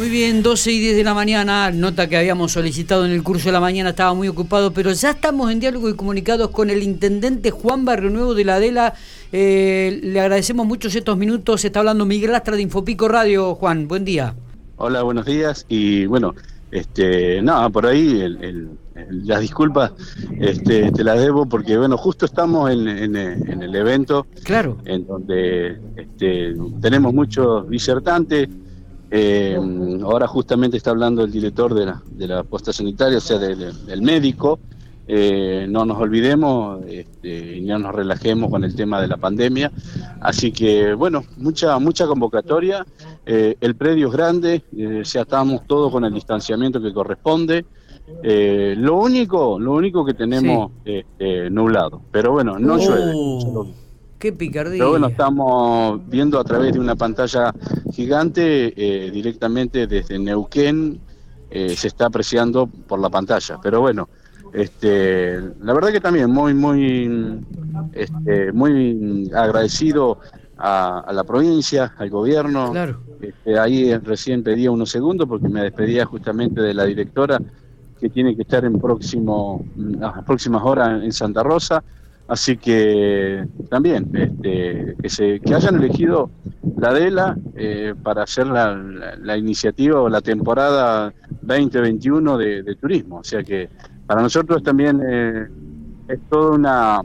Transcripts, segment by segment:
Muy bien, 12 y 10 de la mañana, nota que habíamos solicitado en el curso de la mañana, estaba muy ocupado, pero ya estamos en diálogo y comunicados con el intendente Juan Barrio Nuevo de la Adela. Eh, le agradecemos muchos estos minutos, está hablando Miguel Astra de Infopico Radio. Juan, buen día. Hola, buenos días. Y bueno, este, no, por ahí las disculpas este, te las debo porque bueno, justo estamos en, el evento. Claro. En donde este, tenemos muchos disertantes eh, ahora justamente está hablando el director de la, de la posta sanitaria, o sea, del, médico. Eh, no nos olvidemos este, y no nos relajemos con el tema de la pandemia. Así que, bueno, mucha mucha convocatoria. Eh, el predio es grande, ya estamos todos con el distanciamiento que corresponde. lo único lo único que tenemos este, nublado, pero bueno, no llueve. Qué picardía. Pero bueno, estamos viendo a través de una pantalla gigante eh, directamente desde Neuquén, eh, se está apreciando por la pantalla. Pero bueno, este, la verdad que también muy, muy, este, muy agradecido a, la provincia, al gobierno. Claro. Este, ahí recién pedía unos segundos porque me despedía justamente de la directora que tiene que estar en próximo, las próximas horas en Santa Rosa. Así que también este, que, se, que hayan elegido la DELA eh, para hacer la, iniciativa o la temporada 2021 de, de, turismo. O sea que para nosotros también eh, es toda una,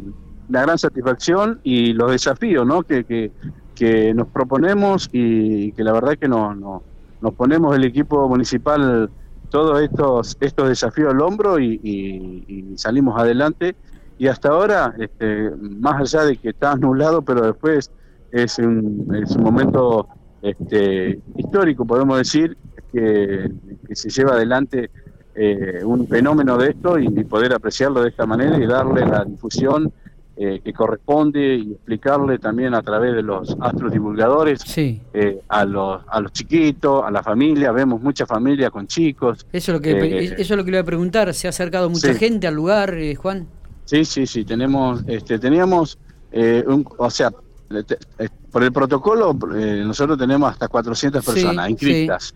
gran satisfacción y los desafíos ¿no? que, que, nos proponemos y que la verdad que nos, nos, ponemos el equipo municipal todos estos, estos desafíos al hombro y salimos adelante y hasta ahora, este, más allá de que está anulado, pero después es un, es un momento este, histórico, podemos decir, que, se lleva adelante eh, un fenómeno de esto y, poder apreciarlo de esta manera y darle la difusión eh, que corresponde y explicarle también a través de los astros divulgadores eh, a, los, a los chiquitos, a la familia, vemos mucha familia con chicos. Eso es lo que, eso es lo que le voy a preguntar, ¿se ha acercado mucha gente al lugar, Juan? Sí, sí, sí, tenemos, este, teníamos, eh, un, o sea, eh, por el protocolo eh, nosotros tenemos hasta 400 personas inscritas.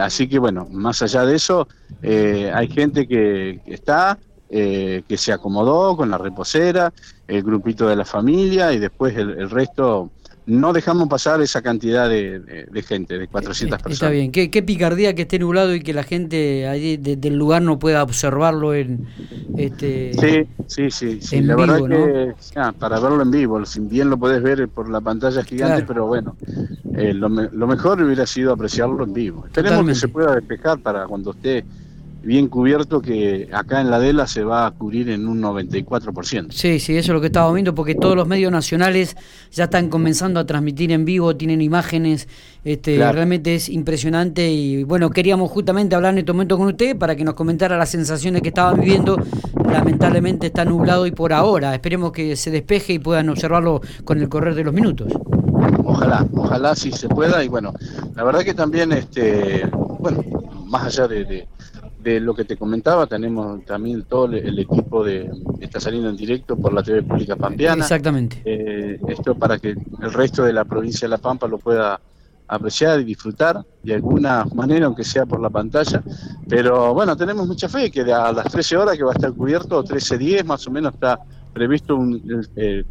así que bueno, más allá de eso, hay gente que, está, que se acomodó con la reposera, el grupito de la familia y después el resto no dejamos pasar esa cantidad de, gente, de 400 personas. Está bien, qué, picardía que esté nublado y que la gente allí del lugar no pueda observarlo en este Sí, sí, sí, la verdad que para verlo en vivo, si bien lo puedes ver por la pantalla gigante, pero bueno, eh, lo, mejor hubiera sido apreciarlo en vivo. Esperemos que se pueda despejar para cuando esté bien cubierto que acá en la DELA se va a cubrir en un 94%. Sí, sí, eso es lo que estaba viendo, porque todos los medios nacionales ya están comenzando a transmitir en vivo, tienen imágenes, este, realmente es impresionante y bueno, queríamos justamente hablar en este momento con usted para que nos comentara las sensaciones que estaban viviendo. Lamentablemente está nublado y por ahora, esperemos que se despeje y puedan observarlo con el correr de los minutos. Ojalá, ojalá sí se pueda y bueno, la verdad que también, este, bueno, más allá de de lo que te comentaba, tenemos también todo el equipo de está saliendo en directo por la TV Pública Pampeana. Exactamente. Eh, esto para que el resto de la provincia de La Pampa lo pueda apreciar y disfrutar de alguna manera, aunque sea por la pantalla. Pero bueno, tenemos mucha fe que a las 13 horas que va a estar cubierto, 13.10 más o menos está previsto un,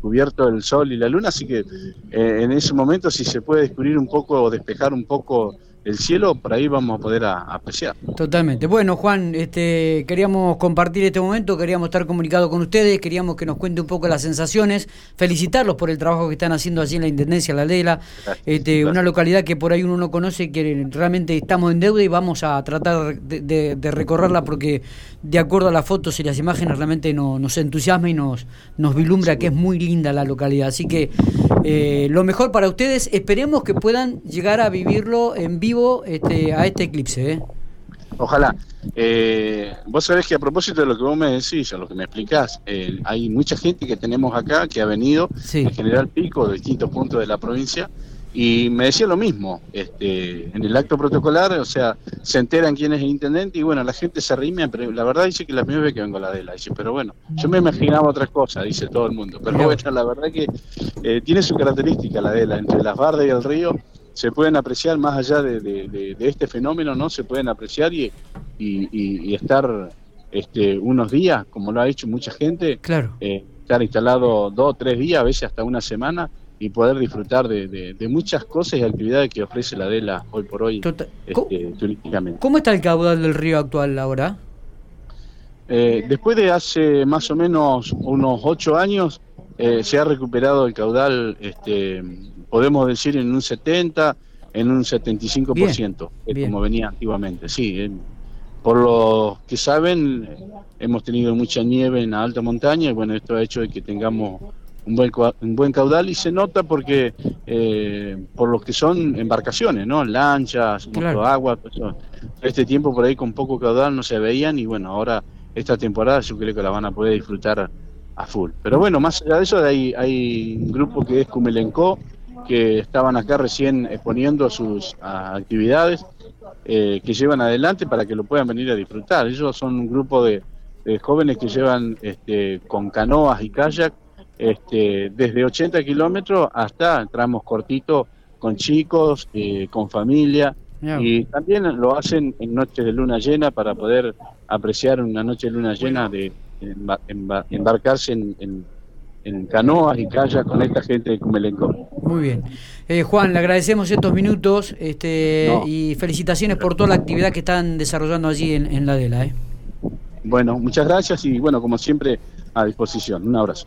cubierto el sol y la luna, así que eh, en ese momento si se puede descubrir un poco o despejar un poco el cielo, por ahí vamos a poder apreciar. Totalmente. Bueno, Juan, este, queríamos compartir este momento, queríamos estar comunicados con ustedes, queríamos que nos cuente un poco las sensaciones, felicitarlos por el trabajo que están haciendo allí en la Intendencia La Lela, este, una localidad que por ahí uno no conoce, que realmente estamos en deuda y vamos a tratar de, recorrerla porque de acuerdo a las fotos y las imágenes realmente nos entusiasma y nos, nos vislumbra que es muy linda la localidad. Así que eh, lo mejor para ustedes, esperemos que puedan llegar a vivirlo en vivo este, a este eclipse. ¿eh? Ojalá. Eh, vos sabés que a propósito de lo que vos me decís, a lo que me explicás, eh, hay mucha gente que tenemos acá que ha venido en General Pico de distintos puntos de la provincia y me decía lo mismo, este, en el acto protocolar, o sea, se enteran quién es el intendente y bueno, la gente se rime, pero la verdad dice que la primera vez que vengo a la de la, dice, pero bueno, yo me imaginaba otra cosa, dice todo el mundo, pero bueno, la verdad que tiene su característica la de la, entre las bardas y el río, se pueden apreciar más allá de, este fenómeno, ¿no? Se pueden apreciar y, y, estar este, unos días, como lo ha hecho mucha gente, claro. Eh, estar instalado dos tres días, a veces hasta una semana, y poder disfrutar de, muchas cosas y actividades que ofrece la DELA hoy por hoy este, turísticamente. ¿Cómo está el caudal del río actual ahora? Eh, después de hace más o menos unos ocho años, eh, se ha recuperado el caudal, este, podemos decir, en un 70, en un 75%, es como venía antiguamente. Sí, por lo que saben, hemos tenido mucha nieve en la alta montaña y bueno, esto ha hecho de que tengamos un buen, un buen caudal y se nota porque eh, por lo que son embarcaciones, ¿no? Lanchas, claro. agua, pues, este tiempo por ahí con poco caudal no se veían y bueno, ahora esta temporada yo creo que la van a poder disfrutar a full. Pero bueno, más allá de eso hay, hay un grupo que es Cumelenco que estaban acá recién exponiendo sus actividades eh, que llevan adelante para que lo puedan venir a disfrutar. Ellos son un grupo de, jóvenes que llevan este, con canoas y kayak este, desde 80 kilómetros hasta tramos cortitos con chicos, eh, con familia. Y también lo hacen en noches de luna llena para poder apreciar una noche de luna llena de embarcarse en, canoas y callas con esta gente de Cumelenco. Muy bien. Eh, Juan, le agradecemos estos minutos este, y felicitaciones por toda la actividad que están desarrollando allí en, en la DELA. ¿eh? Bueno, muchas gracias y bueno, como siempre, a disposición. Un abrazo.